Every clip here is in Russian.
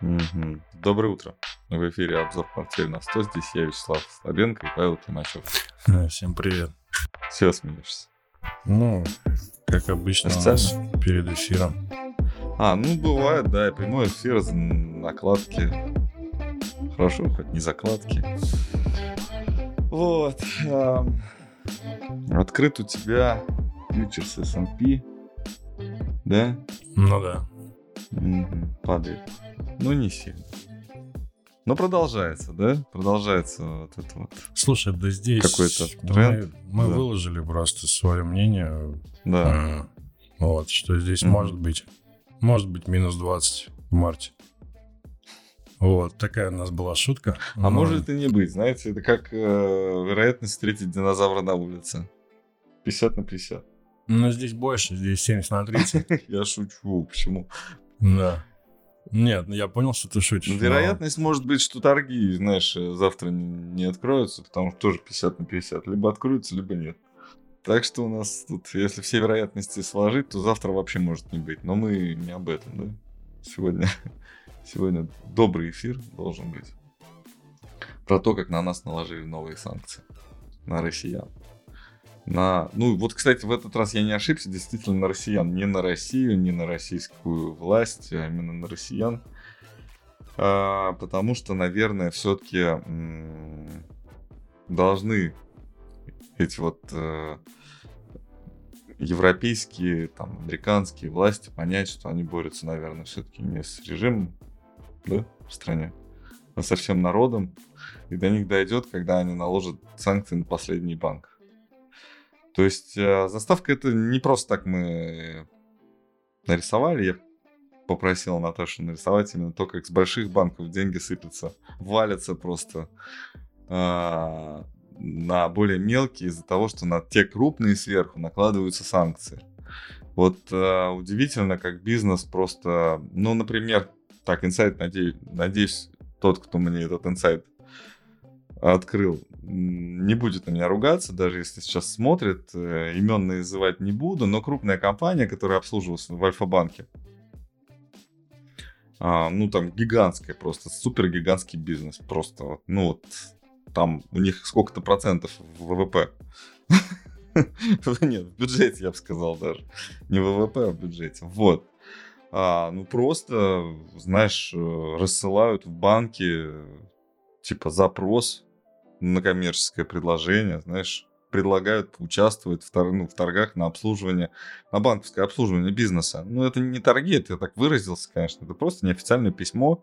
Мгм. Доброе утро. В эфире обзор портфель на 100. Здесь я, Вячеслав Слабенко и Павел Климачев. Э, Всем привет. Все смеешься. Ну, как обычно Официально? перед эфиром. А, ну бывает, да, и прямой эфир накладки. Хорошо, хоть не закладки. Вот. Открыт у тебя фьючерс S&P. Да? Ну да. Мгм, Падает. Ну, не сильно. Но продолжается, да? Продолжается вот это вот. Слушай, да здесь Какой-то мы- тренд, мы, да. выложили просто свое мнение. Да. э, Вот, что здесь Мгм. может быть. Может быть минус 20 в марте. Вот, такая у нас была шутка. А Но- может и не быть, знаете, это как э, вероятность встретить динозавра на улице. 50 на 50. Но здесь больше, здесь 70 на 30. Я шучу, почему? Да. Нет, ну я понял, что ты шутишь. но- Вероятность может быть, что торги, знаешь, э, завтра не откроются, потому что тоже 50 на 50. Либо откроются, либо нет. Так что у нас тут, если все вероятности сложить, то завтра вообще может не быть. Но мы не об этом, да? Сегодня, сегодня добрый эфир должен быть. Про то, как на нас наложили новые санкции. На россиян. На... Ну, вот, кстати, в этот раз я не ошибся, действительно на россиян. Не на Россию, не на российскую власть, а именно на россиян. А, потому что, наверное, все-таки должны эти вот э, европейские, там, американские власти понять, что они борются, наверное, все-таки не с режимом да, в стране, а со всем народом. И до них дойдет, когда они наложат санкции на последний банк. То есть э, заставка это не просто так мы нарисовали. Я попросил Наташу нарисовать именно то, как с больших банков деньги сыпятся, валятся просто а, на более мелкие из-за того, что на те крупные сверху накладываются санкции. Вот а, удивительно, как бизнес просто, ну, например, так, инсайт, надеюсь, надеюсь, тот, кто мне этот инсайт открыл, не будет на меня ругаться, даже если сейчас смотрит, э, имен называть не буду, но крупная компания, которая обслуживалась в Альфа-банке, а, ну, там гигантская просто, супер гигантский бизнес. Просто, вот, ну, вот, там у них сколько-то процентов ВВП. Нет, в бюджете, я бы сказал даже. Не ВВП, а в бюджете. Вот. А, ну, просто, знаешь, э, рассылают в банки, э, типа, запрос на коммерческое предложение, знаешь, предлагают участвовать в, тор- ну, в торгах на обслуживание, на банковское обслуживание бизнеса. Ну, это не торги, это я так выразился, конечно, это просто неофициальное письмо,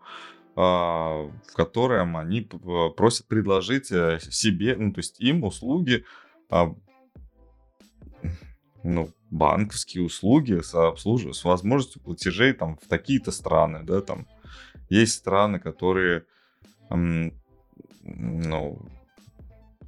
а, в котором они п- просят предложить э, себе, ну, то есть им услуги, а, ну, банковские услуги с, обслуж- с возможностью платежей там в такие-то страны, да, там есть страны, которые, ну,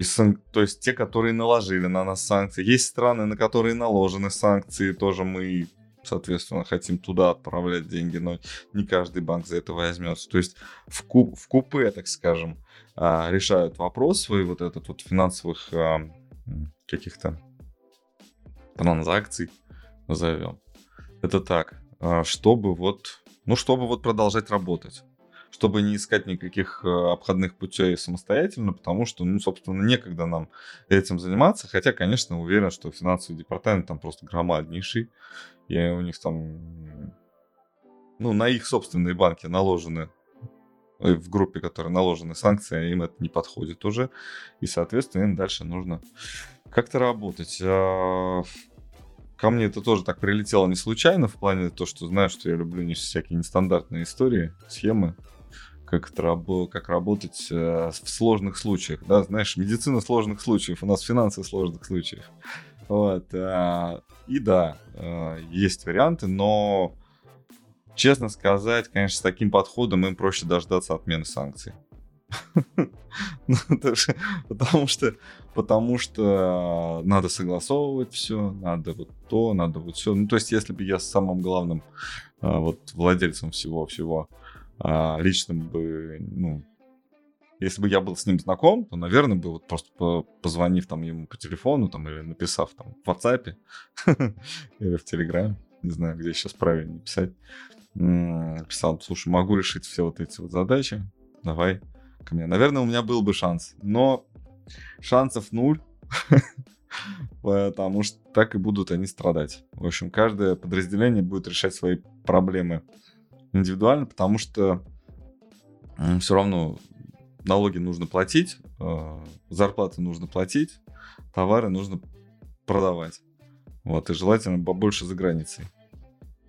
сан- то есть те, которые наложили на нас санкции. Есть страны, на которые наложены санкции, тоже мы, соответственно, хотим туда отправлять деньги, но не каждый банк за это возьмется. То есть в, ку- в купе, так скажем, а, решают вопрос свой вот этот вот финансовых а, каких-то транзакций, назовем. Это так, а, чтобы вот, ну, чтобы вот продолжать работать чтобы не искать никаких э, обходных путей самостоятельно, потому что, ну, собственно, некогда нам этим заниматься. Хотя, конечно, уверен, что финансовый департамент там просто громаднейший. И у них там, ну, на их собственные банки наложены э, в группе, которые наложены санкции, а им это не подходит уже. И, соответственно, им дальше нужно как-то работать. А, Ко мне это тоже так прилетело не случайно, в плане того, что знаю, что я люблю не всякие нестандартные истории, схемы, как, как работать э, в сложных случаях. Да, знаешь, медицина сложных случаев, у нас финансы сложных случаев. Вот. а, и да, э, есть варианты, но, честно сказать, конечно, с таким подходом им проще дождаться отмены санкций. Ну, Потому что, потому что надо согласовывать все, надо вот то, надо вот все. Ну, то есть, если бы я с самым главным вот владельцем всего-всего а, личным бы, ну, если бы я был с ним знаком, то, наверное, бы вот просто по- позвонив там ему по телефону там или написав там в WhatsApp или в Telegram, не знаю, где сейчас правильно писать, писал, слушай, могу решить все вот эти вот задачи, давай ко мне. Наверное, у меня был бы шанс, но шансов нуль, потому что так и будут они страдать. В общем, каждое подразделение будет решать свои проблемы индивидуально, потому что все равно налоги нужно платить, э, зарплаты нужно платить, товары нужно продавать. Вот, и желательно побольше за границей.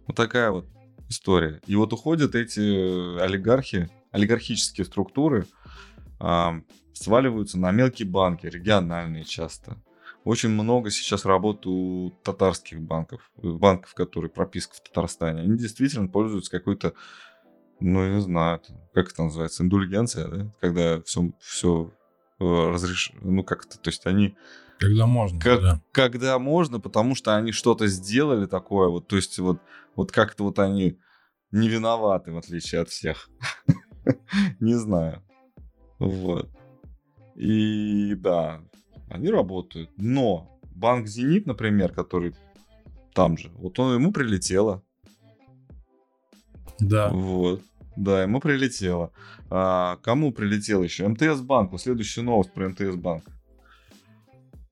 Вот такая вот история. И вот уходят эти олигархи, олигархические структуры, сваливаются на мелкие банки, региональные часто. Очень много сейчас работы у татарских банков, банков, которые прописка в Татарстане. Они действительно пользуются какой-то, ну, я не знаю, как это называется, индульгенция, да? Когда все, все э, разреш... ну, как-то, то есть они... Когда можно, как, да. Когда можно, потому что они что-то сделали такое, вот, то есть вот, вот как-то вот они не виноваты, в отличие от всех. Не знаю. Вот. И да, они работают. Но банк Зенит, например, который там же, вот он ему прилетело. Да. Вот. Да, ему прилетело. А, кому прилетело еще? МТС банк. Вот следующая новость про МТС банк.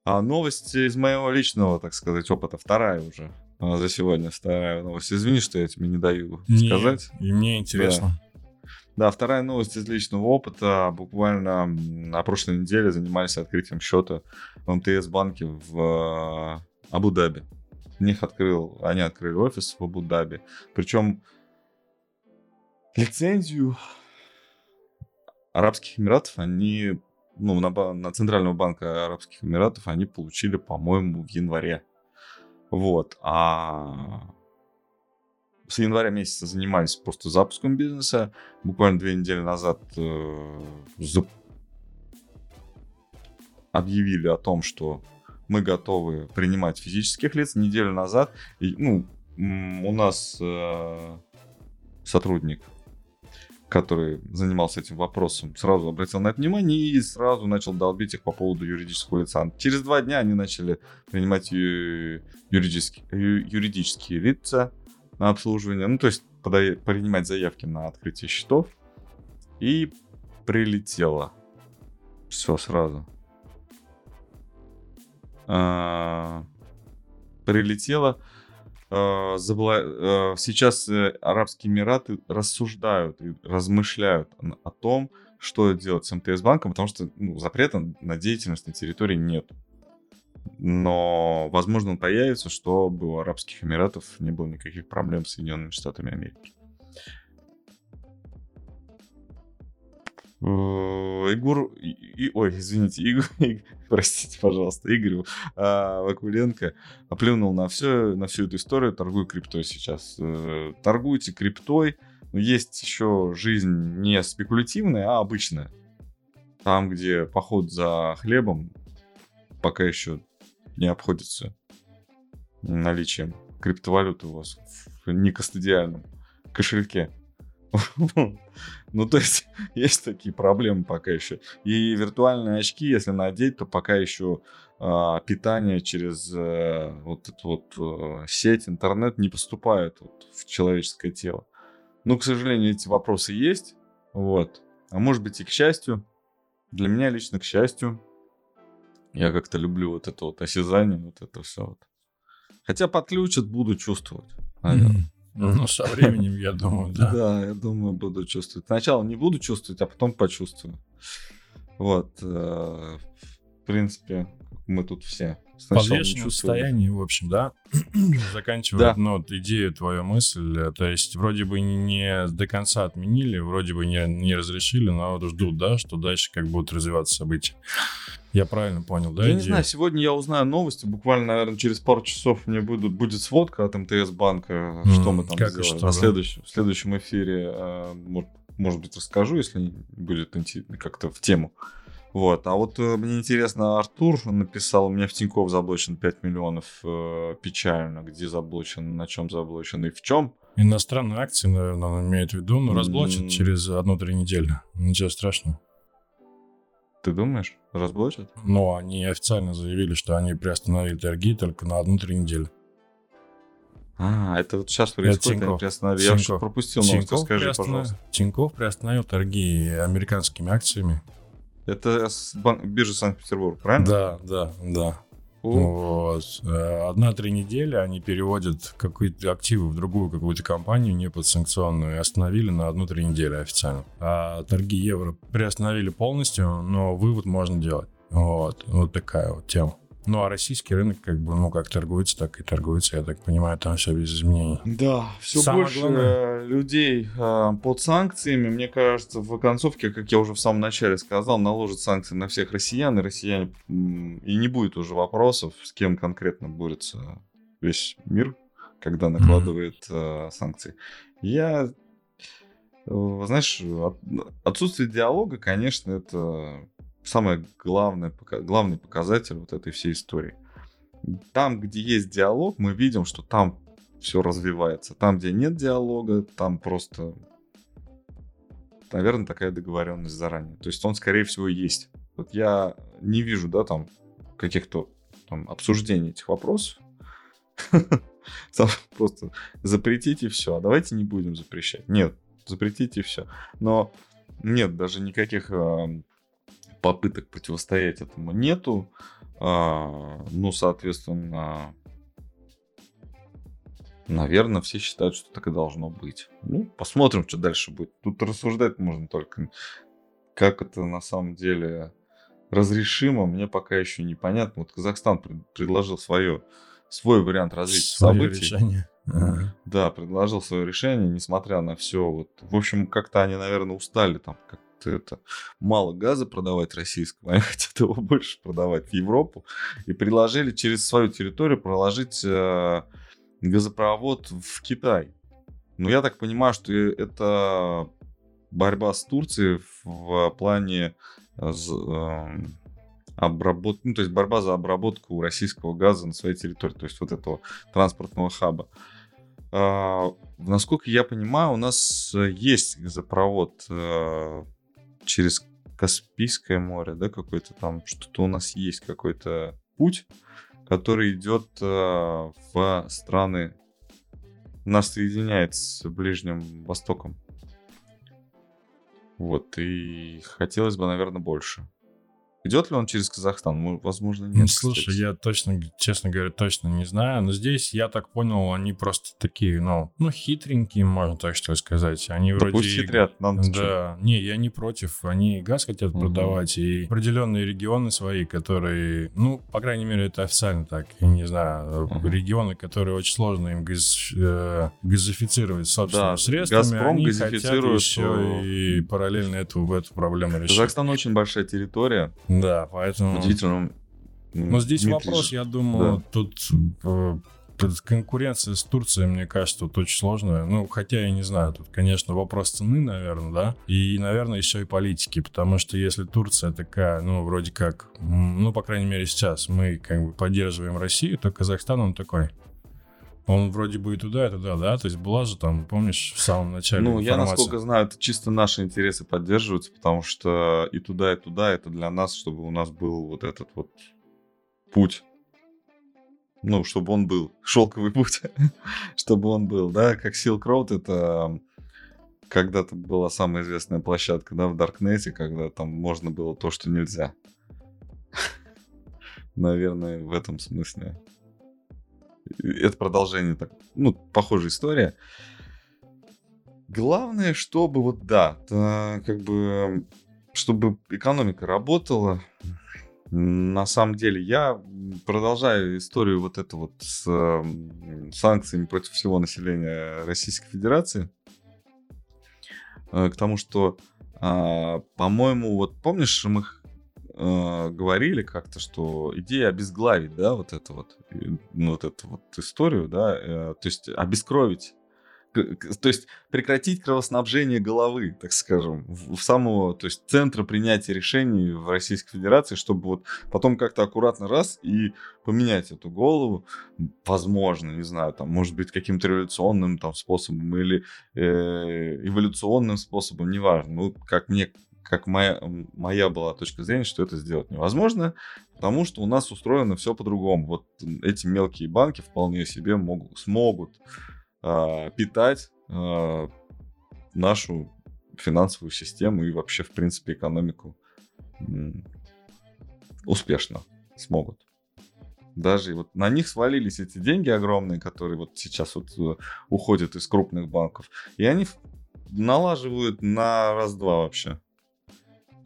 А новость из моего личного, так сказать, опыта. Вторая уже а, за сегодня. Вторая новость. Извини, что я тебе не даю не, сказать. И мне интересно. Да. Да, вторая новость из личного опыта. Буквально на прошлой неделе занимались открытием счета в МТС банке в э, Абу-Даби. Них открыл, они открыли офис в Абу-Даби. Причем лицензию Арабских Эмиратов они, ну, на, на Центрального банка Арабских Эмиратов они получили, по-моему, в январе. Вот. А с января месяца занимались просто запуском бизнеса. Буквально две недели назад э, за... объявили о том, что мы готовы принимать физических лиц. Неделю назад, и, ну, у нас э, сотрудник, который занимался этим вопросом, сразу обратил на это внимание и сразу начал долбить их по поводу юридического лица. Через два дня они начали принимать юридические, юридические лица на обслуживание, ну, то есть подай, принимать заявки на открытие счетов. И прилетело. Все сразу. А, прилетело. А, забла... а, сейчас э, Арабские Эмираты рассуждают размышляют о том, что делать с МТС банком, потому что ну, запрета на деятельность на территории нет но, возможно, он появится, чтобы у Арабских Эмиратов не было никаких проблем с Соединенными Штатами Америки. Егор, и, ой, извините, Игорь, простите, пожалуйста, Игорь а, Вакуленко оплюнул на все, на всю эту историю, торгую криптой сейчас. Э, торгуйте криптой, но есть еще жизнь не спекулятивная, а обычная. Там, где поход за хлебом пока еще не обходится наличием криптовалюты у вас в некостадиальном кошельке. Ну, то есть, есть такие проблемы пока еще. И виртуальные очки, если надеть, то пока еще а, питание через а, вот эту вот а, сеть, интернет не поступает вот, в человеческое тело. Ну, к сожалению, эти вопросы есть. Вот. А может быть и к счастью. Для меня лично к счастью. Я как-то люблю вот это вот осязание, вот это все вот. Хотя подключат, буду чувствовать. Ну, со временем, я думаю, да. Да, я думаю, буду чувствовать. Сначала не буду чувствовать, а потом почувствую. Вот. Э, в принципе, мы тут все. В подвешенном состоянии, в общем, да, заканчивает, да. ну, идею, твою мысль, э, то есть вроде бы не до конца отменили, вроде бы не, не разрешили, но вот ждут, да, что дальше как будут развиваться события. Я правильно понял, да? Я идею? не знаю, сегодня я узнаю новости, буквально, наверное, через пару часов мне будет, будет сводка от МТС банка, mm, что мы там как сделали. Что, На да? следующем, в следующем эфире, э, может, может быть, расскажу, если будет как-то в тему. Вот. А вот э, мне интересно, Артур написал, у меня в Тинькофф заблочен 5 миллионов, э, печально, где заблочен, на чем заблочен и в чем. Иностранные акции, наверное, он имеет в виду, но разблочат mm. через одну-три недели. Ничего страшного. Ты думаешь, разблочат? Ну, они официально заявили, что они приостановили торги только на одну-три недели. А, это вот сейчас происходит, Тинькофф. приостановили. Я вообще пропустил новость, скажи, приостанов- пожалуйста. Тинькофф приостановил торги американскими акциями. Это с биржи Санкт-Петербург, правильно? Да, да, да. Вот. Э, Одна-три недели они переводят какие-то активы в другую какую-то компанию, не подсанкционную, и остановили на одну-три недели официально. А торги евро приостановили полностью, но вывод можно делать. Вот, вот такая вот тема. Ну, а российский рынок, как бы, ну, как торгуется, так и торгуется. Я так понимаю, там все без изменений. Да, все Самое больше главное- э, людей э, под санкциями. Мне кажется, в концовке, как я уже в самом начале сказал, наложат санкции на всех россиян, и россияне и не будет уже вопросов, с кем конкретно борется весь мир, когда накладывает э, санкции. Я, э, знаешь, от- отсутствие диалога, конечно, это самый главный, пока- главный показатель вот этой всей истории. Там, где есть диалог, мы видим, что там все развивается. Там, где нет диалога, там просто, наверное, такая договоренность заранее. То есть он, скорее всего, есть. Вот я не вижу, да, там каких-то там обсуждений этих вопросов. Просто запретите все. А давайте не будем запрещать. Нет, запретите все. Но нет даже никаких а, попыток противостоять этому нету. А, Ну, соответственно, наверное, все считают, что так и должно быть. Ну, посмотрим, что дальше будет. Тут рассуждать можно только. Как это на самом деле разрешимо, мне пока еще непонятно. Вот Казахстан пред- предложил свое, свой вариант развития Своё событий. решение. Ага. Да, предложил свое решение, несмотря на все. Вот, в общем, как-то они, наверное, устали там как-то это мало газа продавать российского, они хотят его больше продавать в Европу и предложили через свою территорию проложить э, газопровод в Китай. Но я так понимаю, что это борьба с Турцией в плане э, эм, обработ... ну, то есть борьба за обработку российского газа на своей территории, то есть вот этого транспортного хаба. А, насколько я понимаю, у нас э, есть газопровод э, через Каспийское море, да, какой-то там, что-то у нас есть какой-то путь, который идет э, в страны, нас соединяет с Ближним Востоком. Вот, и хотелось бы, наверное, больше. Идет ли он через Казахстан? Ну, Возможно, нет. Ну, слушай, кстати. я точно, честно говоря, точно не знаю. Но здесь, я так понял, они просто такие, ну, ну хитренькие, можно так что сказать. Они Да вроде... пусть хитрят, нам? Да, не, я не против. Они газ хотят Мгм. продавать, и определенные регионы свои, которые, ну, по крайней мере, это официально так, я не знаю, Мгм. регионы, которые очень сложно им газ- э, газифицировать собственными Да, средствами, «Газпром» они хотят газифицирует, еще э, и параллельно эту, эту проблему решить. Казахстан очень большая территория. Да, поэтому... Удивительно. Но здесь вопрос, я думаю, тут э, тут конкуренция с Турцией, мне кажется, тут очень сложная. Ну, хотя я не знаю, тут, конечно, вопрос цены, наверное, да, и, наверное, еще и политики, потому что если Турция такая, ну, вроде как, ну, по крайней мере, сейчас мы как бы поддерживаем Россию, то Казахстан, он такой. Он вроде бы и туда, и туда, да? То есть была же там, помнишь, в самом начале Ну, я, информация. насколько знаю, это чисто наши интересы поддерживаются, потому что и туда, и туда это для нас, чтобы у нас был вот этот вот путь. Ну, чтобы он был. Шелковый путь. чтобы он был, да, как Silk Road, это когда-то была самая известная площадка, да, в Даркнете, когда там можно было то, что нельзя. Наверное, в этом смысле. Это продолжение, так, ну, похожая история. Главное, чтобы вот да, та- как бы, чтобы экономика работала. На самом деле, я продолжаю историю вот эту вот с м, санкциями против всего населения Российской Федерации. Э, К тому, что, а, по-моему, вот помнишь, мы э, говорили как-то, что идея обезглавить, да, вот это вот, ну, вот эту вот историю, да, э, то есть обескровить то есть прекратить кровоснабжение головы, так скажем, в, в самого, то есть центра принятия решений в Российской Федерации, чтобы вот потом как-то аккуратно раз и поменять эту голову, возможно, не знаю, там, может быть, каким-то революционным там способом или э, эволюционным способом, неважно, ну, как мне как моя, моя была точка зрения, что это сделать невозможно, потому что у нас устроено все по-другому. Вот эти мелкие банки вполне себе могут, смогут э, питать э, нашу финансовую систему и вообще, в принципе, экономику успешно смогут. Даже вот на них свалились эти деньги огромные, которые вот сейчас вот э, уходят из крупных банков. И они налаживают на раз-два вообще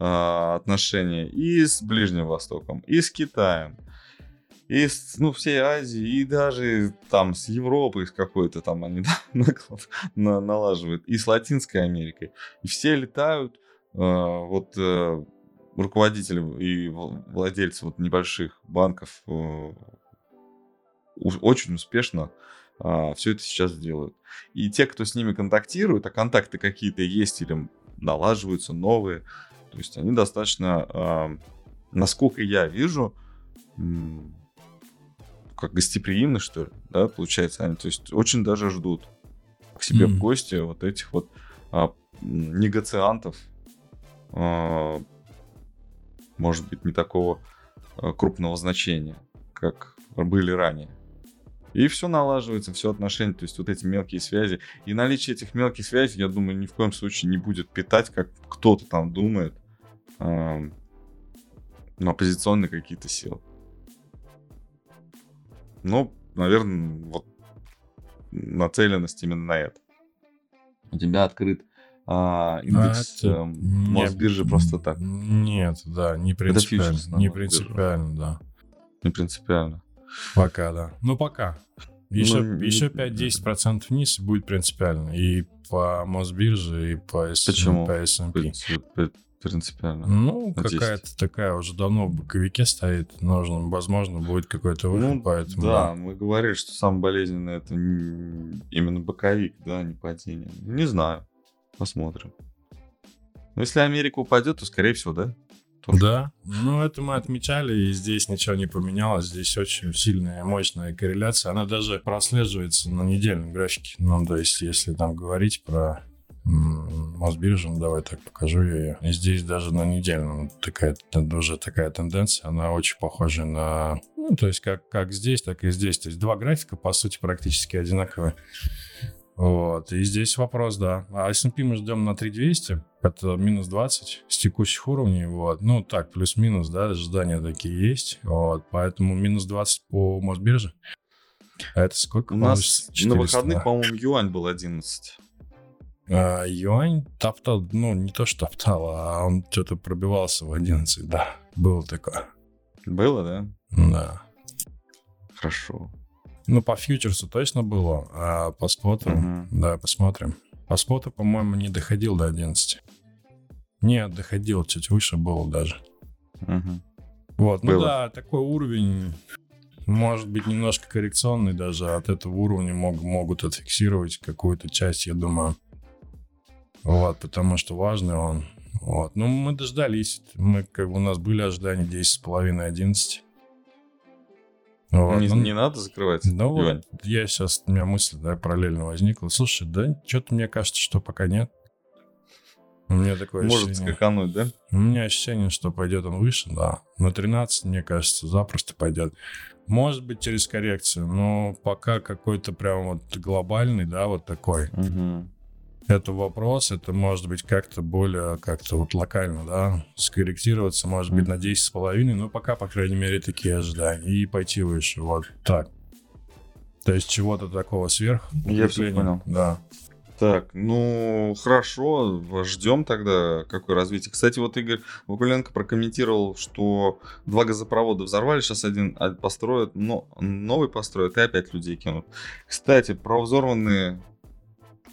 а, отношения и с Ближним Востоком, и с Китаем, и с ну, всей Азии, и даже там с Европой, с какой-то там они на, налаживают, и с Латинской Америкой. И все летают, э, вот э, руководители и владельцы вот небольших банков э, очень успешно а, все это сейчас делают. И те, кто с ними контактирует, а контакты какие-то есть или налаживаются новые, то есть они достаточно, насколько я вижу, как гостеприимны, что ли, да, получается, они, то есть очень даже ждут к себе mm-hmm. в гости вот этих вот а, негациантов, а, может быть, не такого а, крупного значения, как были ранее. И все налаживается, все отношения, то есть вот эти мелкие связи. И наличие этих мелких связей, я думаю, ни в коем случае не будет питать, как кто-то там думает, э, на оппозиционные какие-то силы. Ну, наверное, вот нацеленность именно на это. У тебя открыт а, индекс а, Мосбиржи просто так. Нет, да, не принципиально. Не принципиально, да. Не принципиально. Пока, да. Ну, пока. Еще, ну, еще 5-10% вниз будет принципиально. И по Мосбирже, и по, Почему? по S&P. Принципиально. Ну, какая-то такая уже давно в боковике стоит. Нужно, возможно, будет какой-то выход, ну, поэтому... Да, мы говорили, что самое болезненное это именно боковик, да, не падение. Не знаю. Посмотрим. Но если Америка упадет, то, скорее всего, да? Тоже. Да, ну это мы отмечали, и здесь ничего не поменялось. Здесь очень сильная, мощная корреляция. Она даже прослеживается на недельном графике. Ну, то есть, если там говорить про Мосбиржу, ну, давай так покажу ее. И здесь даже на недельном такая, уже такая тенденция, она очень похожа на... Ну, то есть, как, как здесь, так и здесь. То есть, два графика, по сути, практически одинаковые. Вот, и здесь вопрос, да. А S&P мы ждем на 3200, это минус 20 с текущих уровней, вот. Ну, так, плюс-минус, да, ожидания такие есть, вот. Поэтому минус 20 по Мосбирже. А это сколько? У нас 400, на выходных, да? по-моему, юань был 11. А, юань топтал, ну, не то что топтал, а он что-то пробивался в 11, да. Было такое. Было, да? Да. Хорошо. Ну, по фьючерсу точно было, а по споту, угу. да, посмотрим. По споту, по-моему, не доходил до 11. Нет, доходил, чуть выше было даже. Угу. Вот, ну было. ну да, такой уровень, может быть, немножко коррекционный даже. От этого уровня мог, могут отфиксировать какую-то часть, я думаю. Вот, потому что важный он. Вот. Ну, мы дождались. Мы, как бы, у нас были ожидания 10,5-11. Вот. Не, ну, не надо закрывать. Ну, вот я сейчас, у меня мысль да, параллельно возникла. Слушай, да, что-то мне кажется, что пока нет. У меня такое Может ощущение. скакануть, да? У меня ощущение, что пойдет он выше, да. На 13, мне кажется, запросто пойдет. Может быть, через коррекцию, но пока какой-то прям вот глобальный, да, вот такой. Угу это вопрос, это может быть как-то более, как-то вот локально, да, скорректироваться, может быть, на 10,5, но пока, по крайней мере, такие ожидания, и пойти выше, вот так. То есть чего-то такого сверх. Я все понял. Да. Так, ну хорошо, ждем тогда какое развитие. Кстати, вот Игорь Вакуленко прокомментировал, что два газопровода взорвали, сейчас один построят, но новый построят и опять людей кинут. Кстати, про взорванные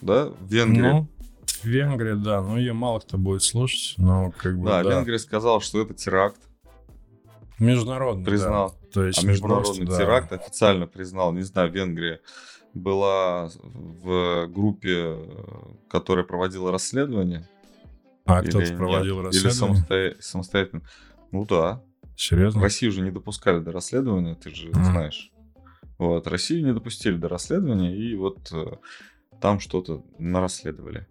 да, в Венгрии. Ну, в Венгрии, да, но ее мало кто будет слушать, но как бы, да. Да, Венгрия сказала, что это теракт. Международный, Признал. Да. То есть а международный просто, теракт да. официально признал, не знаю, Венгрия была в группе, которая проводила расследование. А кто-то проводил нет, расследование? Или самостоятельно. Ну да. Серьезно? Россию уже не допускали до расследования, ты же mm. знаешь. Вот, Россию не допустили до расследования, и вот э, там что-то нарасследовали.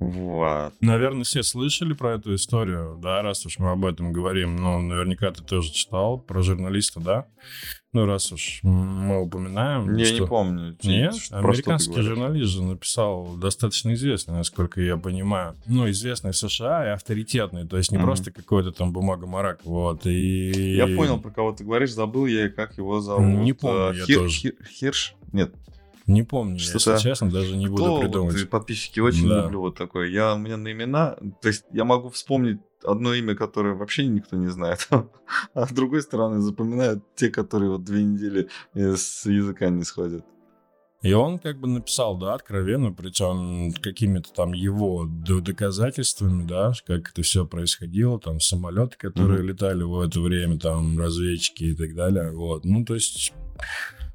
Вот. Наверное, все слышали про эту историю, да, раз уж мы об этом говорим. Ну, наверняка ты тоже читал про журналиста, да? Ну, раз уж мы упоминаем. Я что... не помню. Нет, американский журналист же написал достаточно известный, насколько я понимаю. Ну, известный в США и авторитетный, то есть не mm-hmm. просто какой-то там бумага-марак, вот. И... Я понял, про кого ты говоришь, забыл я, как его зовут. Не помню, а, я Хир... тоже. Хир... Хирш? Нет, не помню, что если честно, даже не буду Кто, придумать. Вот, подписчики очень да. люблю вот такое. Я, у меня на имена, то есть я могу вспомнить одно имя, которое вообще никто не знает, а с другой стороны запоминают те, которые вот две недели с языка не сходят. И он как бы написал, да, откровенно, причем какими-то там его доказательствами, да, как это все происходило, там самолеты, которые mm-hmm. летали в это время, там разведчики и так далее, вот. Ну, то есть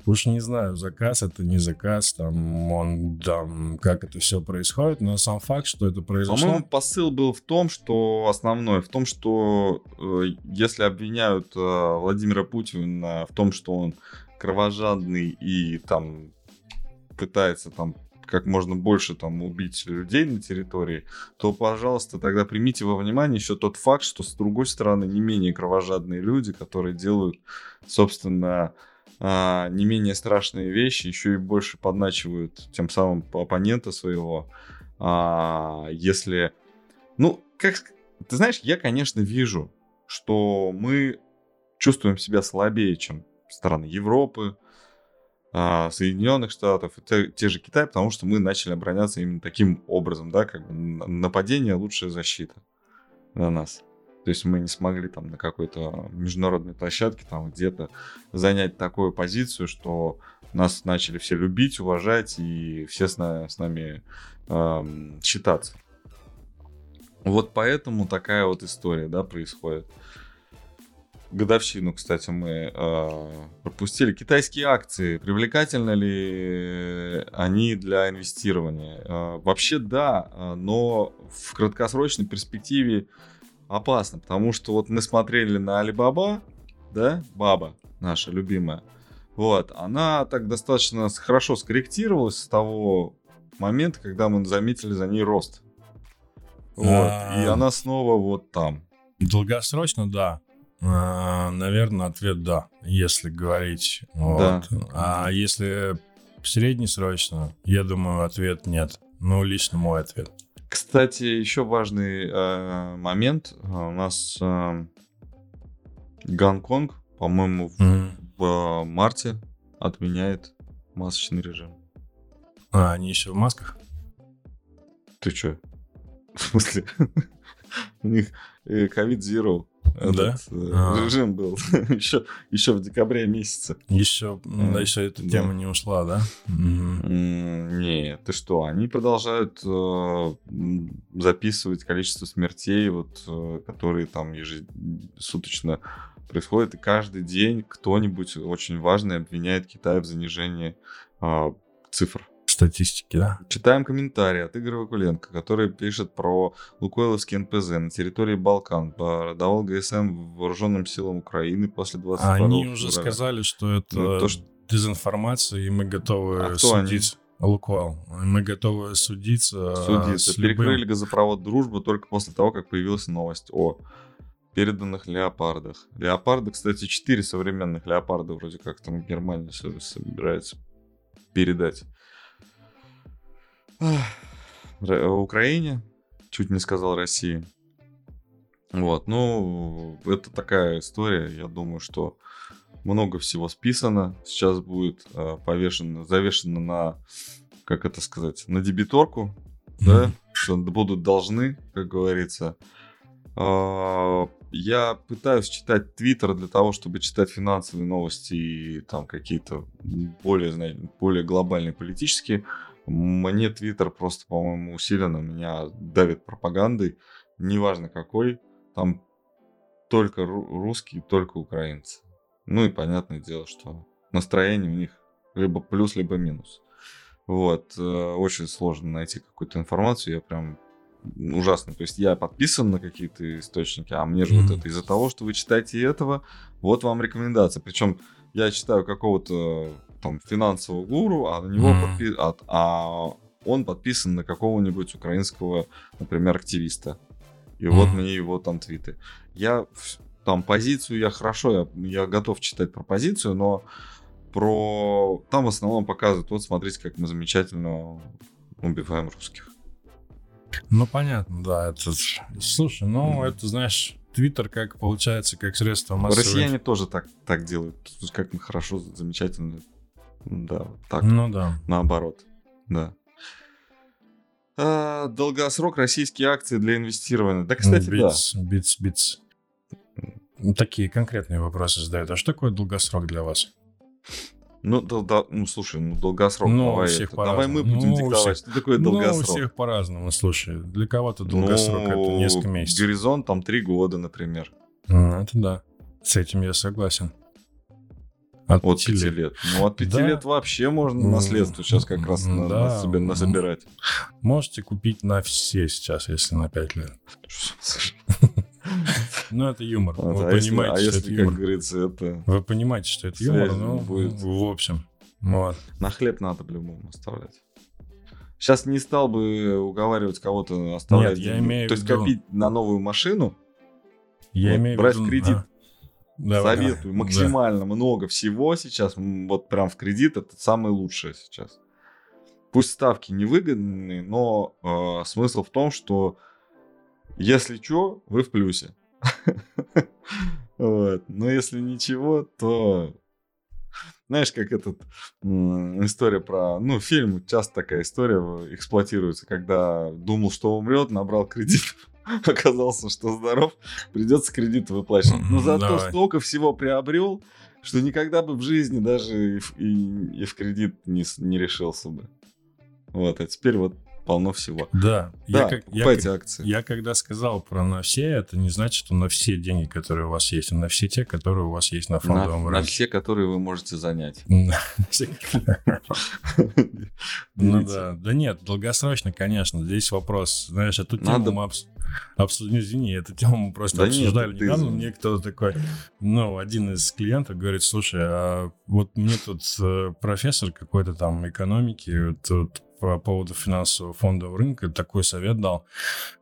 Уж не знаю, заказ это не заказ, там, он, там, как это все происходит, но сам факт, что это произошло... По-моему, посыл был в том, что основной, в том, что э, если обвиняют э, Владимира Путина в том, что он кровожадный и там пытается там как можно больше там убить людей на территории, то, пожалуйста, тогда примите во внимание еще тот факт, что с другой стороны не менее кровожадные люди, которые делают, собственно, а, не менее страшные вещи, еще и больше подначивают тем самым оппонента своего. А, если, ну, как, ты знаешь, я, конечно, вижу, что мы чувствуем себя слабее, чем страны Европы, а, Соединенных Штатов, те, те же Китай, потому что мы начали обороняться именно таким образом, да, как бы нападение лучшая защита на нас. То есть мы не смогли там на какой-то международной площадке там где-то занять такую позицию, что нас начали все любить, уважать и все с, на, с нами э, считаться. Вот поэтому такая вот история, да, происходит. Годовщину, кстати, мы э, пропустили. Китайские акции, привлекательны ли они для инвестирования? Э, вообще да, но в краткосрочной перспективе опасно, потому что вот мы смотрели на Алибаба, да, баба наша любимая, вот, она так достаточно хорошо скорректировалась с того момента, когда мы заметили за ней рост. Вот, и а. она снова вот там. Долгосрочно, да. А, наверное, ответ да, если говорить. Вот. Да. А если среднесрочно, я думаю, ответ нет. Ну, лично мой ответ. Кстати, еще важный э, момент. У нас э, Гонконг, по-моему, в, mm-hmm. в марте отменяет масочный режим. А, они еще в масках? Ты что? В смысле? У них ковид э, zero этот да? Э, а. режим был еще, еще в декабре месяце. Еще, да, еще эта тема не ушла, да? Нет, ты что, они продолжают э, записывать количество смертей, вот, э, которые там ежесуточно происходят, и каждый день кто-нибудь очень важный обвиняет Китай в занижении э, цифр статистики, да? Читаем комментарии от Игоря Вакуленко, который пишет про Лукойловский НПЗ на территории Балкан. Давал ГСМ вооруженным силам Украины после 22 Они уже февраля. сказали, что это ну, то, что... дезинформация, и мы готовы а судить. Они? Лукойл. Мы готовы судиться. Судиться. С Перекрыли любым... газопровод «Дружба» только после того, как появилась новость о переданных леопардах. Леопарды, кстати, четыре современных леопарда вроде как там Германия собирается передать. Украине, чуть не сказал России. Вот, ну, это такая история, я думаю, что много всего списано, сейчас будет э, повешено, завешено на, как это сказать, на дебиторку, mm-hmm. да, что будут должны, как говорится. Э, я пытаюсь читать Твиттер для того, чтобы читать финансовые новости и там какие-то более, знаете, более глобальные политические мне Твиттер просто, по-моему, усиленно меня давит пропагандой, неважно какой, там только русские, только украинцы. Ну и понятное дело, что настроение у них либо плюс, либо минус. Вот, э, очень сложно найти какую-то информацию, я прям ужасно. То есть я подписан на какие-то источники, а мне же mm-hmm. вот это из-за того, что вы читаете этого, вот вам рекомендация. Причем я читаю какого-то там финансового гуру, а на него mm. подпи... а, а он подписан на какого-нибудь украинского, например, активиста. И mm-hmm. вот мне его там твиты. Я там позицию, я хорошо, я, я готов читать про позицию, но про... Там в основном показывают, вот смотрите, как мы замечательно убиваем русских. Ну, понятно, да. Это... Слушай, ну, mm-hmm. это, знаешь, Твиттер как получается, как средство массовой... Россияне тоже так, так делают. Как мы хорошо, замечательно. Да, так. Ну да. Наоборот, да. А, долгосрок российские акции для инвестирования. Да, кстати, битс, да. Битс, битс. Такие конкретные вопросы задают. А что такое долгосрок для вас? Ну, да, да, ну, слушай, ну, долгосрок, ну, давай, всех это, давай мы будем ну, диктовать, всех, что такое долгосрок. Ну, у всех по-разному, слушай, для кого-то долгосрок ну, это несколько месяцев. Горизонт там три года, например. Ну, это да, с этим я согласен. От, от 5 лет. лет. Ну, от 5 да. лет вообще можно наследство сейчас как раз да. на, на себе насобирать. Можете купить на все сейчас, если на 5 лет. Ну, это юмор. Вы а понимаете, а что это юмор. как говорится, это... Вы понимаете, что это юмор, ну, будет. в общем. Вот. На хлеб надо по-любому оставлять. Сейчас не стал бы уговаривать кого-то оставлять. Нет, я имею То есть копить на новую машину, я вот, имею брать в виду... кредит. А. Давай, Советую. Максимально да. много всего сейчас. Вот прям в кредит это самое лучшее сейчас. Пусть ставки невыгодные, но э, смысл в том, что если что, вы в плюсе. Вот. Но если ничего, то знаешь, как этот история про, ну, фильм, часто такая история эксплуатируется, когда думал, что умрет, набрал кредит, оказался, что здоров, придется кредит выплачивать. Но зато Давай. столько всего приобрел, что никогда бы в жизни даже и, и, и в кредит не, не решился бы. Вот, а теперь вот полно всего. Да, да я, покупайте я, акции. Я когда сказал про на все, это не значит, что на все деньги, которые у вас есть, а на все те, которые у вас есть на фондовом на, рынке. На все, которые вы можете занять. Ну да, да нет, долгосрочно, конечно, здесь вопрос, знаешь, эту тему мы обсудили, извини, эту тему мы просто обсуждали недавно, мне кто-то такой, ну, один из клиентов говорит, слушай, а вот мне тут э, профессор какой-то там экономики, тут по поводу финансового фондового рынка такой совет дал.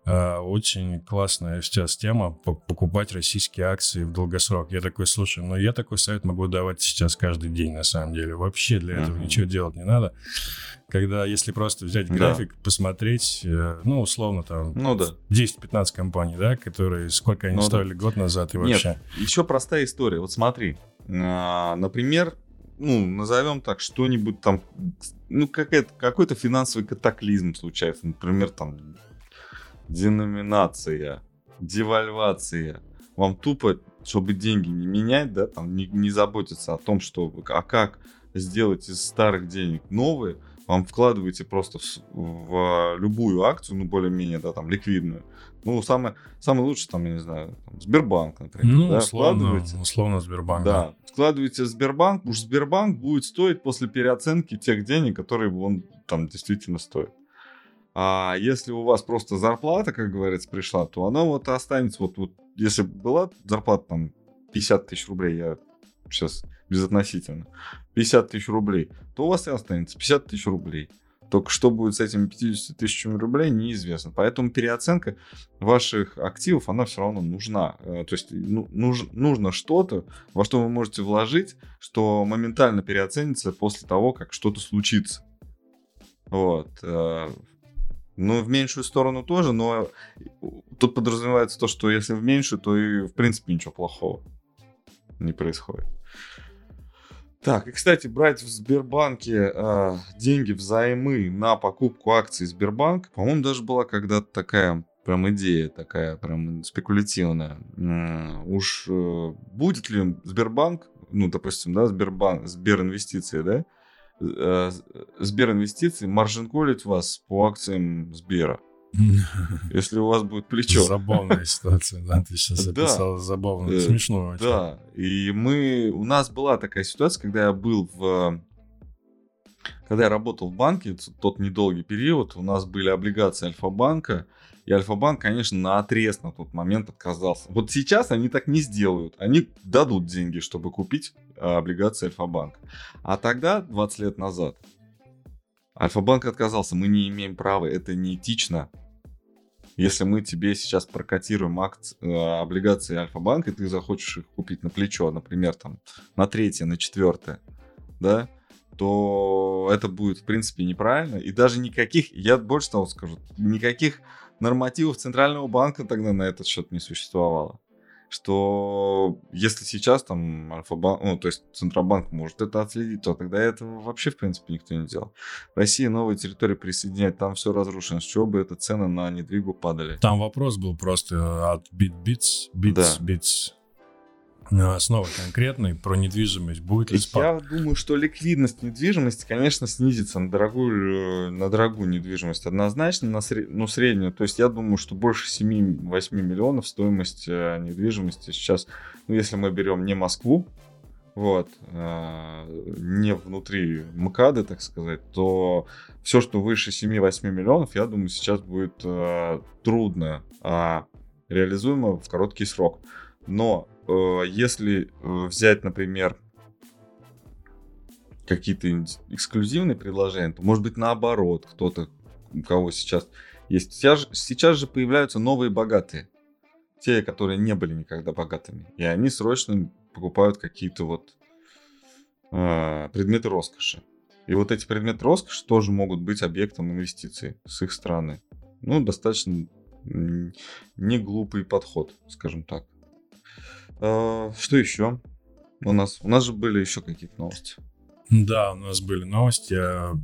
Э, очень классная сейчас тема покупать российские акции в долгосрок. Я такой, слушай, ну я такой совет могу давать сейчас каждый день на самом деле. Вообще для этого uh-huh. ничего делать не надо. Когда, если просто взять график, да. посмотреть, э, ну, условно, там, ну, да. 10-15 компаний, да, которые, сколько они ну, стоили да. год назад и вообще. Нет, еще простая история. Вот смотри, а, например, ну, назовем так, что-нибудь там, ну, какой-то финансовый катаклизм случается. Например, там, деноминация, девальвация. Вам тупо, чтобы деньги не менять, да, там, не, не заботиться о том, что, а как сделать из старых денег новые, вам вкладываете просто в, в любую акцию, ну, более-менее, да, там, ликвидную, ну, самое, самое лучшее, там, я не знаю, там, Сбербанк, например. Ну, да, условно, условно Сбербанк. Да, да. вкладываете в Сбербанк, уж Сбербанк будет стоить после переоценки тех денег, которые он там действительно стоит. А если у вас просто зарплата, как говорится, пришла, то она вот останется, вот, вот если была зарплата там 50 тысяч рублей, я сейчас безотносительно, 50 тысяч рублей, то у вас и останется 50 тысяч рублей. Только что будет с этими 50 тысячами рублей, неизвестно. Поэтому переоценка ваших активов, она все равно нужна. Э, то есть ну, нуж, нужно что-то, во что вы можете вложить, что моментально переоценится после того, как что-то случится. Вот. Э, ну, в меньшую сторону тоже, но тут подразумевается то, что если в меньшую, то и в принципе ничего плохого не происходит. Так, и, кстати, брать в Сбербанке э, деньги взаймы на покупку акций Сбербанка, по-моему, даже была когда-то такая прям идея такая, прям спекулятивная. Э, уж э, будет ли Сбербанк, ну, допустим, да, Сбербанк, Сберинвестиции, да, э, Сберинвестиции маржинколить вас по акциям Сбера. Если у вас будет плечо. Забавная ситуация, да, ты сейчас описал да. забавно, э, смешно. Да, и мы, у нас была такая ситуация, когда я был в, когда я работал в банке, тот недолгий период, у нас были облигации Альфа-банка, и Альфа-банк, конечно, на отрез на тот момент отказался. Вот сейчас они так не сделают. Они дадут деньги, чтобы купить а, облигации Альфа-банка. А тогда, 20 лет назад, Альфа-банк отказался, мы не имеем права, это неэтично. Если мы тебе сейчас прокатируем акции, э, облигации Альфа-банка, и ты захочешь их купить на плечо, например, там, на третье, на четвертое, да, то это будет, в принципе, неправильно. И даже никаких, я больше того скажу, никаких нормативов Центрального банка тогда на этот счет не существовало что если сейчас там Альфа-банк, ну, то есть Центробанк может это отследить, то тогда этого вообще, в принципе, никто не делал. Россия новые территории присоединяет, там все разрушено, с чего бы это цены на недвигу падали? Там вопрос был просто от BitBits, Bits. Bits, снова конкретный про недвижимость. Будет ли спад? Я думаю, что ликвидность недвижимости, конечно, снизится на дорогую, на дорогую недвижимость однозначно, на сред... ну, среднюю. То есть я думаю, что больше 7-8 миллионов стоимость э, недвижимости сейчас, ну, если мы берем не Москву, вот, э, не внутри МКАДы, так сказать, то все, что выше 7-8 миллионов, я думаю, сейчас будет э, трудно а реализуемо в короткий срок. Но Э, если э, взять, например, какие-то эксклюзивные предложения, то может быть наоборот, кто-то, у кого сейчас есть. Сейчас же появляются новые богатые. Те, которые не были никогда богатыми. И они срочно покупают какие-то вот э, предметы роскоши. И вот эти предметы роскоши тоже могут быть объектом инвестиций с их стороны. Ну, достаточно не глупый подход, скажем так. А, что еще? У нас, у нас же были еще какие-то новости. Да, у нас были новости.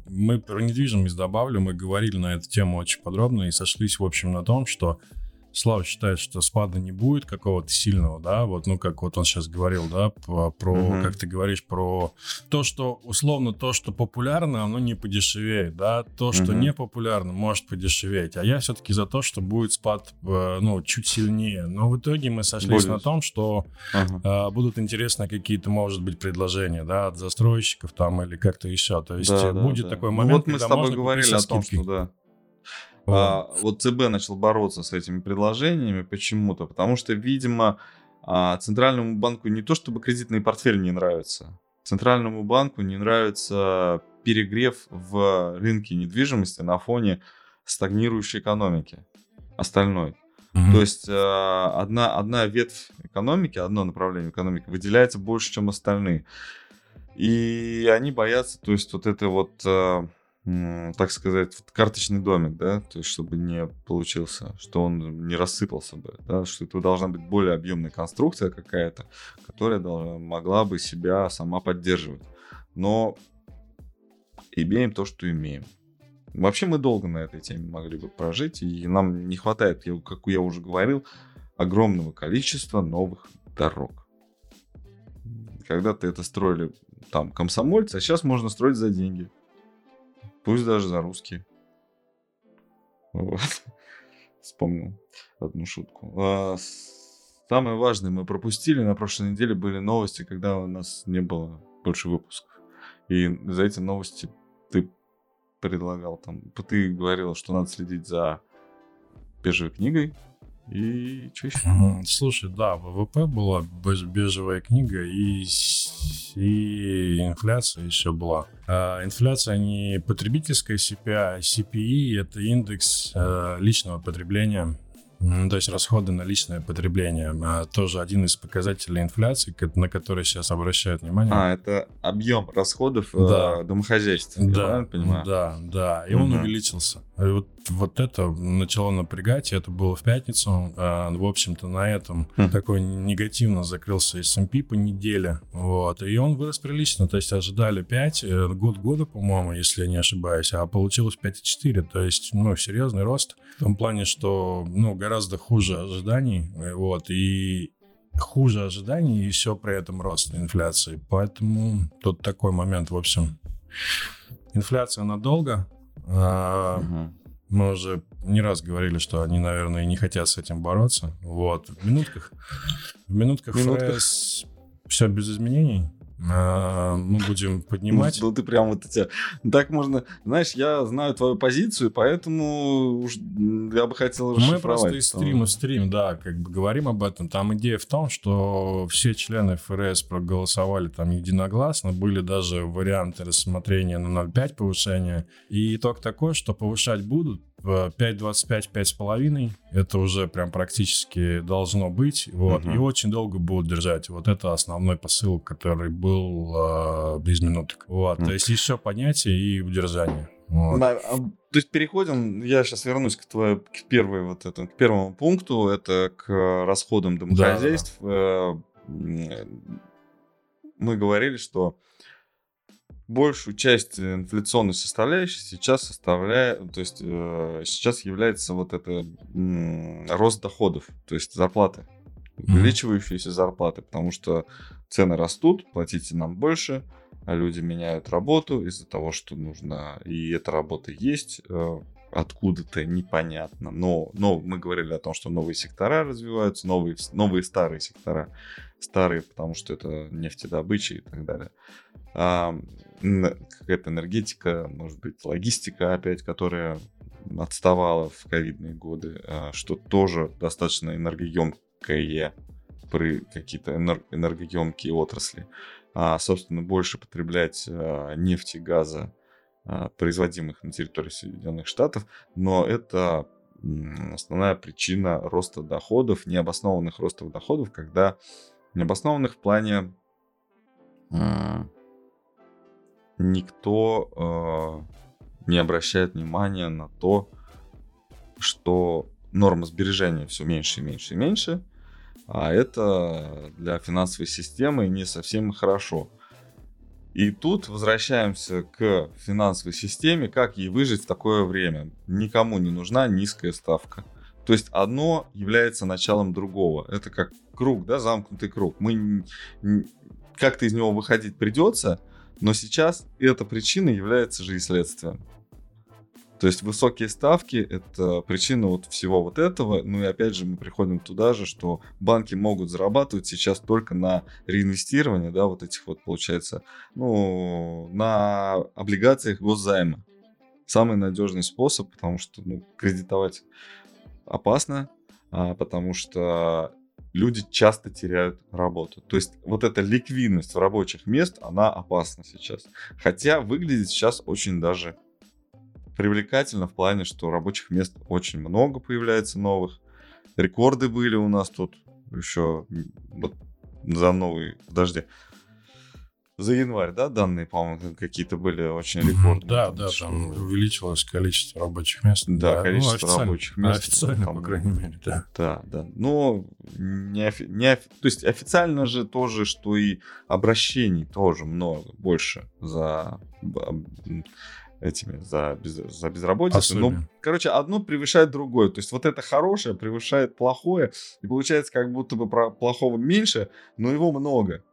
Мы про недвижимость добавлю. Мы говорили на эту тему очень подробно и сошлись, в общем, на том, что Слава считает, что спада не будет какого-то сильного, да, вот, ну, как вот он сейчас говорил, да, про, угу. как ты говоришь, про то, что, условно, то, что популярно, оно не подешевеет, да, то, что угу. не популярно, может подешеветь, а я все-таки за то, что будет спад, э, ну, чуть сильнее, но в итоге мы сошлись будет. на том, что ага. э, будут интересны какие-то, может быть, предложения, да, от застройщиков там или как-то еще, то есть да, будет да, такой момент, ну, вот мы с тобой говорили о том, что, да, а, вот ЦБ начал бороться с этими предложениями почему-то, потому что, видимо, а, Центральному банку не то чтобы кредитный портфель не нравится, Центральному банку не нравится перегрев в рынке недвижимости на фоне стагнирующей экономики остальной. Mm-hmm. То есть э, одна, одна ветвь экономики, одно направление экономики выделяется больше, чем остальные. И они боятся, то есть вот это вот э, так сказать, карточный домик, да, то есть чтобы не получился, что он не рассыпался бы, да, что это должна быть более объемная конструкция какая-то, которая должна, могла бы себя сама поддерживать. Но имеем то, что имеем. Вообще мы долго на этой теме могли бы прожить, и нам не хватает, как я уже говорил, огромного количества новых дорог. Когда-то это строили там комсомольцы, а сейчас можно строить за деньги. Пусть даже за русские. Вот. Вспомнил одну шутку. А, самое важное мы пропустили. На прошлой неделе были новости, когда у нас не было больше выпусков. И за эти новости ты предлагал там, ты говорил, что надо следить за бежевой книгой, и что еще? Слушай, да, ВВП была бежевая книга и, и инфляция еще была. А инфляция не потребительская CPI, а CPI это индекс э, личного потребления то есть расходы на личное потребление. А, тоже один из показателей инфляции, на который сейчас обращают внимание. А, это объем расходов э, да. домохозяйств. Да, понимаю? да, да. И угу. он увеличился. И вот, вот это начало напрягать, и это было в пятницу. А, в общем-то, на этом хм. такой негативно закрылся S&P по неделе. Вот. И он вырос прилично. То есть ожидали 5, э, год года, по-моему, если я не ошибаюсь, а получилось 5,4. То есть, ну, серьезный рост. В том плане, что, ну, гораздо хуже ожиданий, вот, и хуже ожиданий, и все при этом рост инфляции. Поэтому тут такой момент, в общем. Инфляция надолго. А, угу. Мы уже не раз говорили, что они, наверное, не хотят с этим бороться. Вот. В минутках, в минутках, минутках. ФРС все без изменений. Э, мы будем поднимать. Ну, ты прям вот эти... Так можно... Знаешь, я знаю твою позицию, поэтому я бы хотел Мы просто из стрима в стрим, да, как бы говорим об этом. Там идея в том, что все члены ФРС проголосовали там единогласно, были даже варианты рассмотрения на 0,5 повышения. И итог такой, что повышать будут, 5.25, 5.5, это уже прям практически должно быть, вот, uh-huh. и очень долго будут держать. Вот это основной посыл, который был э, без минуток. Вот, то есть еще понятие и удержание. Вот. Да, а, то есть переходим, я сейчас вернусь к твоей, к первой вот этому, к первому пункту, это к расходам домохозяйств. Да, да. Э, мы говорили, что большую часть инфляционной составляющей сейчас составляет, то есть э, сейчас является вот это м, рост доходов, то есть зарплаты, увеличивающиеся зарплаты, потому что цены растут, платите нам больше, а люди меняют работу из-за того, что нужно, и эта работа есть, э, откуда-то непонятно, но, но мы говорили о том, что новые сектора развиваются, новые, новые старые сектора, старые, потому что это нефтедобыча и так далее. А, какая-то энергетика, может быть, логистика опять, которая отставала в ковидные годы, а, что тоже достаточно энергоемкое при какие-то энергоемкие отрасли. А, собственно, больше потреблять а, нефти, газа, производимых на территории Соединенных Штатов, но это основная причина роста доходов, необоснованных ростов доходов, когда необоснованных в плане никто э, не обращает внимания на то, что норма сбережения все меньше и меньше и меньше, а это для финансовой системы не совсем хорошо. И тут возвращаемся к финансовой системе, как ей выжить в такое время. Никому не нужна низкая ставка. То есть одно является началом другого. Это как круг, да, замкнутый круг. Мы как-то из него выходить придется, но сейчас эта причина является же и следствием. То есть высокие ставки – это причина вот всего вот этого. Ну и опять же мы приходим туда же, что банки могут зарабатывать сейчас только на реинвестировании, да, вот этих вот, получается, ну, на облигациях госзайма. Самый надежный способ, потому что, ну, кредитовать опасно, а, потому что люди часто теряют работу. То есть вот эта ликвидность в рабочих мест, она опасна сейчас. Хотя выглядит сейчас очень даже привлекательно в плане, что рабочих мест очень много появляется новых. Рекорды были у нас тут еще вот за новый, подожди, за январь, да, данные, по-моему, какие-то были очень рекордные. Да, да, там увеличилось количество рабочих мест. Да, да количество ну, рабочих мест. Официально, там, по крайней мере, да. Да, да. Но не, офи... не офи... то есть официально же тоже, что и обращений тоже много, больше за этими за, без, за безработицей. Ну, короче, одно превышает другое. То есть вот это хорошее превышает плохое. И получается, как будто бы про плохого меньше, но его много.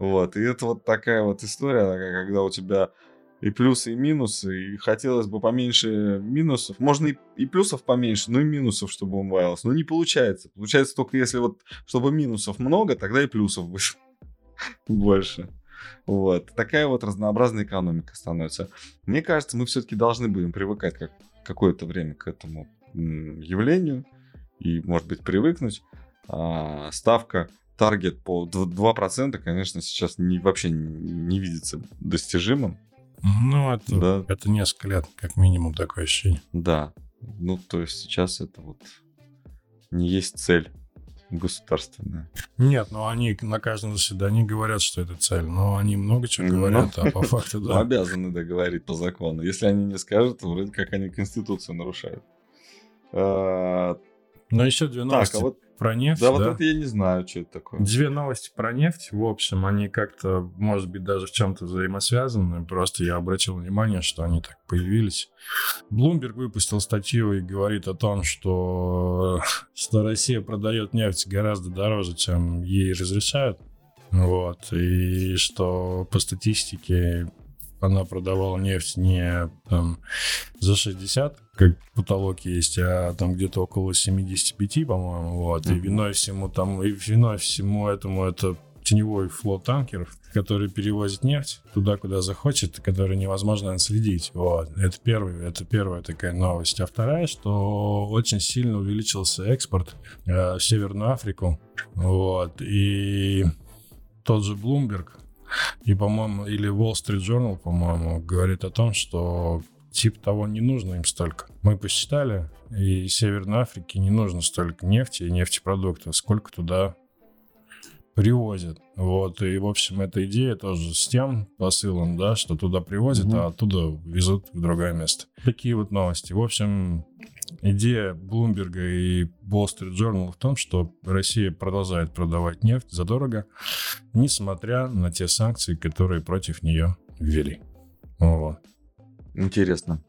Вот, и это вот такая вот история, когда у тебя и плюсы, и минусы, и хотелось бы поменьше минусов. Можно и, и плюсов поменьше, но и минусов, чтобы убавилось. Но не получается. Получается только если вот, чтобы минусов много, тогда и плюсов больше. Вот. Такая вот разнообразная экономика становится. Мне кажется, мы все-таки должны будем привыкать как какое-то время к этому явлению и, может быть, привыкнуть. А, ставка таргет по 2%, конечно, сейчас не, вообще не видится достижимым. Ну, это, да. это несколько лет, как минимум, такое ощущение. Да. Ну, то есть сейчас это вот не есть цель государственная. Нет, ну они на каждом заседании говорят, что это цель, но они много чего ну, говорят, а по факту, да. Обязаны договорить по закону. Если они не скажут, то вроде как они Конституцию нарушают. Но еще две новости. Так, а вот про нефть. Да, да, вот это я не знаю, что это такое. Две новости про нефть. В общем, они как-то, может быть, даже в чем-то взаимосвязаны. Просто я обратил внимание, что они так появились. Bloomberg выпустил статью и говорит о том, что, что Россия продает нефть гораздо дороже, чем ей разрешают. Вот. И что по статистике она продавала нефть не там, за 60, как потолок есть, а там где-то около 75, по-моему, вот. Mm-hmm. И виной всему там, и виной всему этому это теневой флот-танкер, который перевозит нефть туда, куда захочет, который невозможно отследить. Вот. Это, первый, это первая такая новость. А вторая, что очень сильно увеличился экспорт э, в Северную Африку. Вот. И тот же Bloomberg и, по-моему, или Wall Street Journal, по-моему, говорит о том, что типа того не нужно им столько. Мы посчитали, и Северной Африке не нужно столько нефти и нефтепродуктов, сколько туда привозят. Вот, и, в общем, эта идея тоже с тем посылом, да, что туда привозят, угу. а оттуда везут в другое место. Такие вот новости. В общем, идея Блумберга и Wall Street Journal в том, что Россия продолжает продавать нефть задорого, несмотря на те санкции, которые против нее ввели. Вот. Интересно.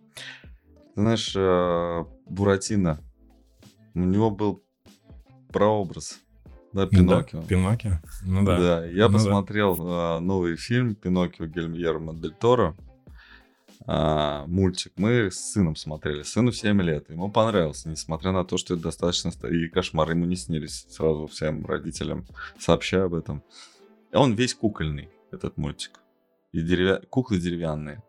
Знаешь, э, Буратино, у него был прообраз да, Пиноккио. Да, Пиноккио. Ну да. Да, я ну, посмотрел да. новый фильм Пиноккио Гильермо Дель Торо. А, мультик. Мы с сыном смотрели. Сыну 7 лет. Ему понравился, несмотря на то, что это достаточно... И кошмары ему не снились. Сразу всем родителям сообщаю об этом. Он весь кукольный, этот мультик. И деревя... куклы деревянные.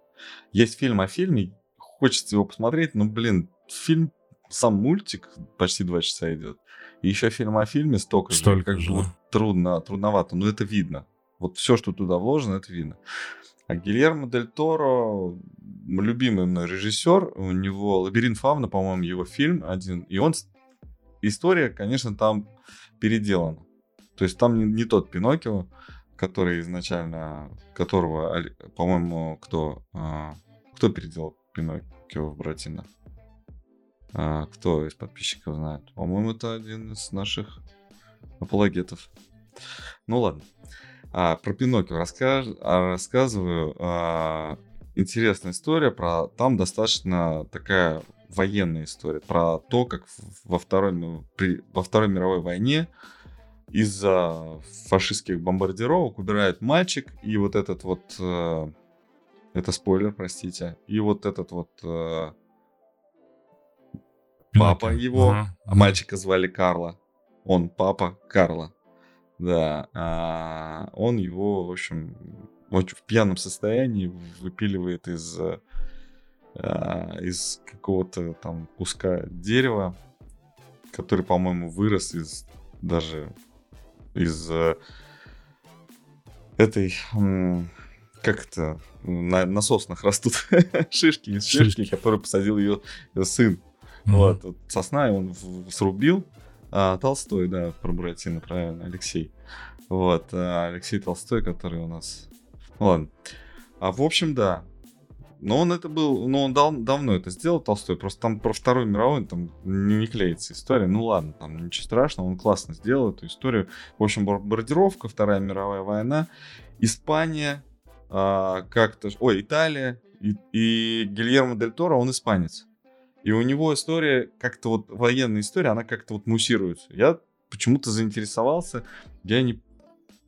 Есть фильм о фильме. Хочется его посмотреть, но, блин, фильм сам мультик почти два часа идет. И еще фильм о фильме столько, столько же. Как же. Вот трудно, трудновато, но это видно. Вот все, что туда вложено, это видно. А Гильермо Дель Торо, любимый мной режиссер, у него «Лабиринт Фавна», по-моему, его фильм один, и он, история, конечно, там переделана. То есть там не, тот Пиноккио, который изначально, которого, по-моему, кто, а, кто переделал Пиноккио в Братина? А, кто из подписчиков знает? По-моему, это один из наших апологетов. Ну ладно. А, про Пиноккио расскаж... а, рассказываю. А, интересная история про... Там достаточно такая военная история. Про то, как во Второй, при... во Второй мировой войне из-за фашистских бомбардировок убирает мальчик, и вот этот вот... Э... Это спойлер, простите. И вот этот вот... Э папа его, ага. а мальчика звали Карла. Он папа Карла. Да, а он его, в общем, в пьяном состоянии выпиливает из, а, из какого-то там куска дерева, который, по-моему, вырос из даже из э, этой как это на насосных растут шишки из шишки, шишки, которые посадил ее, сын. Mm-hmm. Вот, вот сосна он срубил. А, Толстой, да, про Буратино, правильно, Алексей. Вот, а Алексей Толстой, который у нас... Ладно. А в общем, да. Но он это был, ну он дал, давно это сделал, Толстой, просто там про Вторую мировую там не, не клеится история. Ну ладно, там ничего страшного, он классно сделал эту историю. В общем, бомбардировка, Вторая мировая война, Испания, а, как-то, ой, Италия, и, и Гильермо Дель Торо, он испанец. И у него история, как-то вот военная история, она как-то вот муссируется. Я почему-то заинтересовался, я не...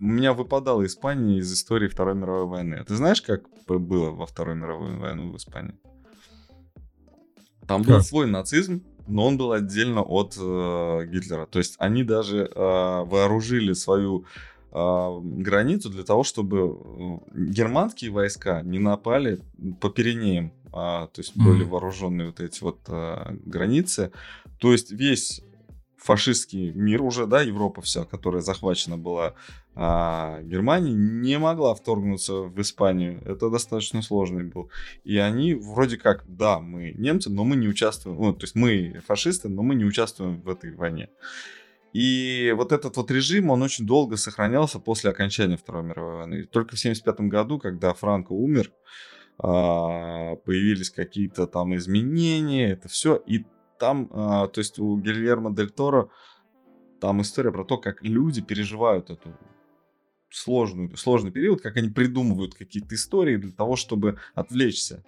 У меня выпадала Испания из истории Второй мировой войны. А ты знаешь, как было во Второй мировой войне в Испании? Там был свой нацизм, но он был отдельно от э, Гитлера. То есть они даже э, вооружили свою э, границу для того, чтобы э, германские войска не напали по Пиренеям а, то есть были mm-hmm. вооруженные вот эти вот а, границы. То есть весь фашистский мир уже, да, Европа вся, которая захвачена была а, Германией, не могла вторгнуться в Испанию. Это достаточно сложный был. И они вроде как, да, мы немцы, но мы не участвуем, ну, то есть мы фашисты, но мы не участвуем в этой войне. И вот этот вот режим, он очень долго сохранялся после окончания Второй мировой войны. Только в 1975 году, когда Франко умер, появились какие-то там изменения, это все. И там, а, то есть у Гильермо Дель Торо там история про то, как люди переживают эту сложную, сложный период, как они придумывают какие-то истории для того, чтобы отвлечься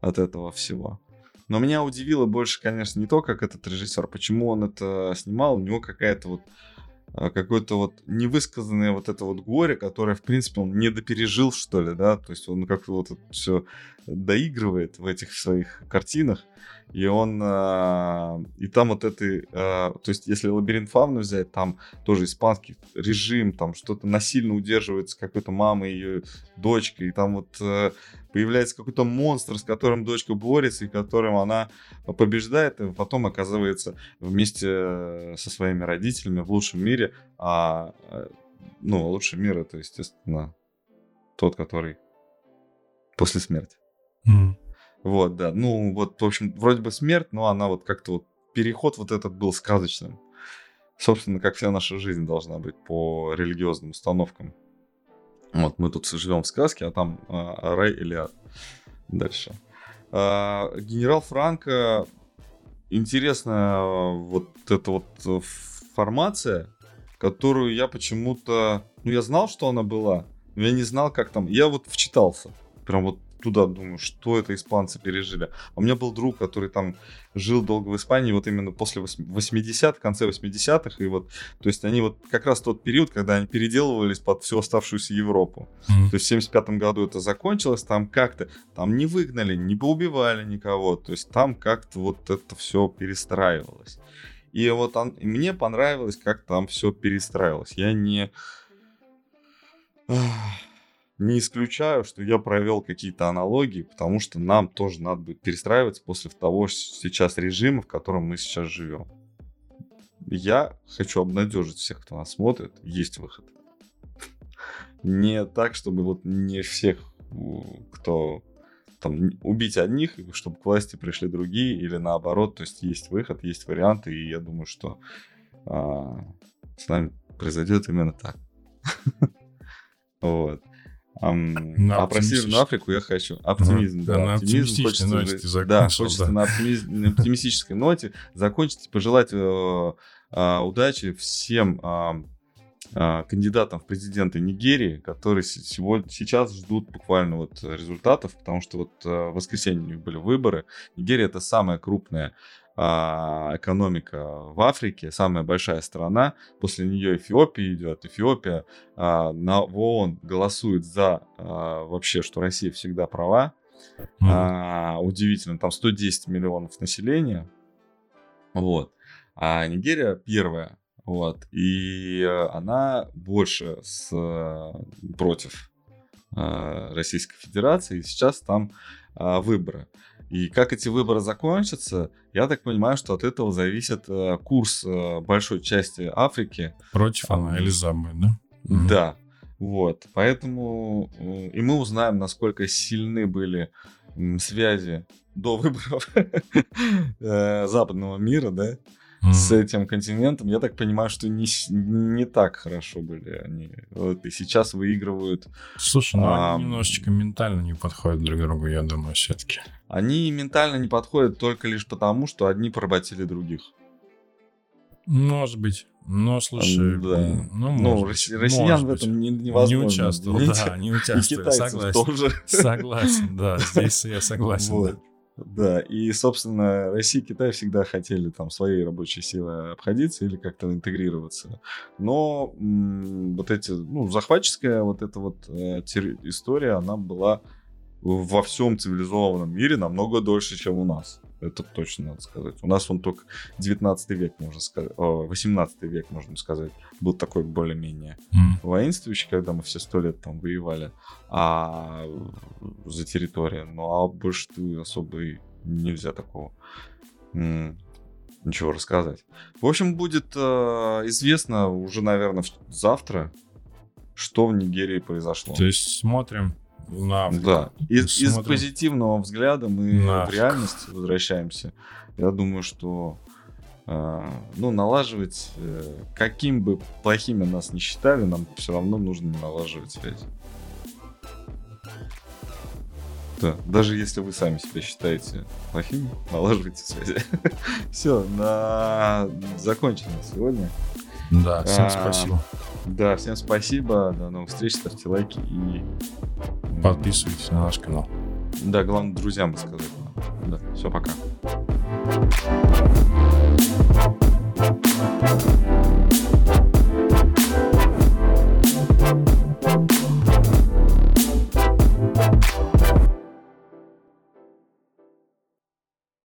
от этого всего. Но меня удивило больше, конечно, не то, как этот режиссер, почему он это снимал. У него какая-то вот а, какое-то вот невысказанное вот это вот горе, которое, в принципе, он не допережил, что ли, да, то есть он как-то вот все доигрывает в этих своих картинах, и он, э, и там вот это, э, то есть если лабиринт фауны взять, там тоже испанский режим, там что-то насильно удерживается какой-то мамой ее дочкой, и там вот э, появляется какой-то монстр, с которым дочка борется, и которым она побеждает, и потом оказывается вместе со своими родителями в лучшем мире, а, ну, лучший мир это, естественно, тот, который после смерти. Mm. Вот, да. Ну, вот, в общем, вроде бы смерть, но она вот как-то вот переход вот этот был сказочным. Собственно, как вся наша жизнь должна быть по религиозным установкам. Вот, мы тут живем в сказке, а там а, рай или ад. Дальше. А, генерал Франко, интересная вот эта вот э, формация, которую я почему-то... Ну, я знал, что она была, но я не знал, как там... Я вот вчитался. Прям вот туда думаю, что это испанцы пережили. А у меня был друг, который там жил долго в Испании, вот именно после 80-х, конце 80-х, и вот, то есть они вот как раз тот период, когда они переделывались под всю оставшуюся Европу. Mm-hmm. То есть в 75 году это закончилось, там как-то, там не выгнали, не поубивали никого, то есть там как-то вот это все перестраивалось. И вот он, и мне понравилось, как там все перестраивалось. Я не не исключаю, что я провел какие-то аналогии, потому что нам тоже надо будет перестраиваться после того сейчас режима, в котором мы сейчас живем. Я хочу обнадежить всех, кто нас смотрит, есть выход. Не так, чтобы вот не всех, кто там убить одних, чтобы к власти пришли другие, или наоборот, то есть есть выход, есть варианты, и я думаю, что а, с нами произойдет именно так. Вот. Um, а про Северную Африку я хочу. Оптимизм, да. да. На оптимизм хочется, ноте закончил, да, хочется да. на, оптимизм, на оптимистической ноте закончить и пожелать э, э, удачи всем э, э, кандидатам в президенты Нигерии, которые сегодня, сейчас ждут буквально вот результатов, потому что вот э, в воскресенье у них были выборы. Нигерия это самая крупная экономика в Африке, самая большая страна. После нее Эфиопия идет. Эфиопия а, на ООН голосует за а, вообще, что Россия всегда права. Mm. А, удивительно, там 110 миллионов населения. Вот. А Нигерия первая. Вот. И она больше с, против Российской Федерации. И сейчас там выборы. И как эти выборы закончатся, я так понимаю, что от этого зависит э, курс э, большой части Африки. Против она или за мы, да? Да. Вот. Поэтому э, и мы узнаем, насколько сильны были связи до выборов западного мира, да, mm. с этим континентом, я так понимаю, что не, не так хорошо были они. Вот, и сейчас выигрывают. Слушай, ну а, они немножечко ментально не подходят друг другу, я думаю, все-таки. Они ментально не подходят только лишь потому, что одни поработили других. Может быть. Но слушай, да. ну, ну быть, россиян в этом не, невозможно. Не участвовал, да, не участвовал. Согласен. Тоже. Согласен, да, здесь я согласен. Вот. Да. Да, и, собственно, Россия и Китай всегда хотели там своей рабочей силой обходиться или как-то интегрироваться. Но м- вот эти, ну, захватческая вот эта вот э, история, она была во всем цивилизованном мире намного дольше, чем у нас. Это точно надо сказать. У нас он только 19 век, можно сказать, 18 век, можно сказать, был такой более-менее mm. воинствующий, когда мы все сто лет там воевали а, за территорию. Ну, а больше особо и нельзя такого ничего рассказать. В общем, будет э, известно уже, наверное, завтра, что в Нигерии произошло. То есть смотрим на Да. Из, из позитивного взгляда мы на в реальность возвращаемся. Я думаю, что э, ну, налаживать, э, каким бы плохими нас не считали, нам все равно нужно налаживать связи. Да, даже если вы сами себя считаете плохими, налаживайте связи. Все, на закончено сегодня. Да, всем а, спасибо. Да, всем спасибо. До новых встреч. Ставьте лайки и... Подписывайтесь на наш канал. Да, главное, друзьям рассказать. Да, все, пока. Thank you.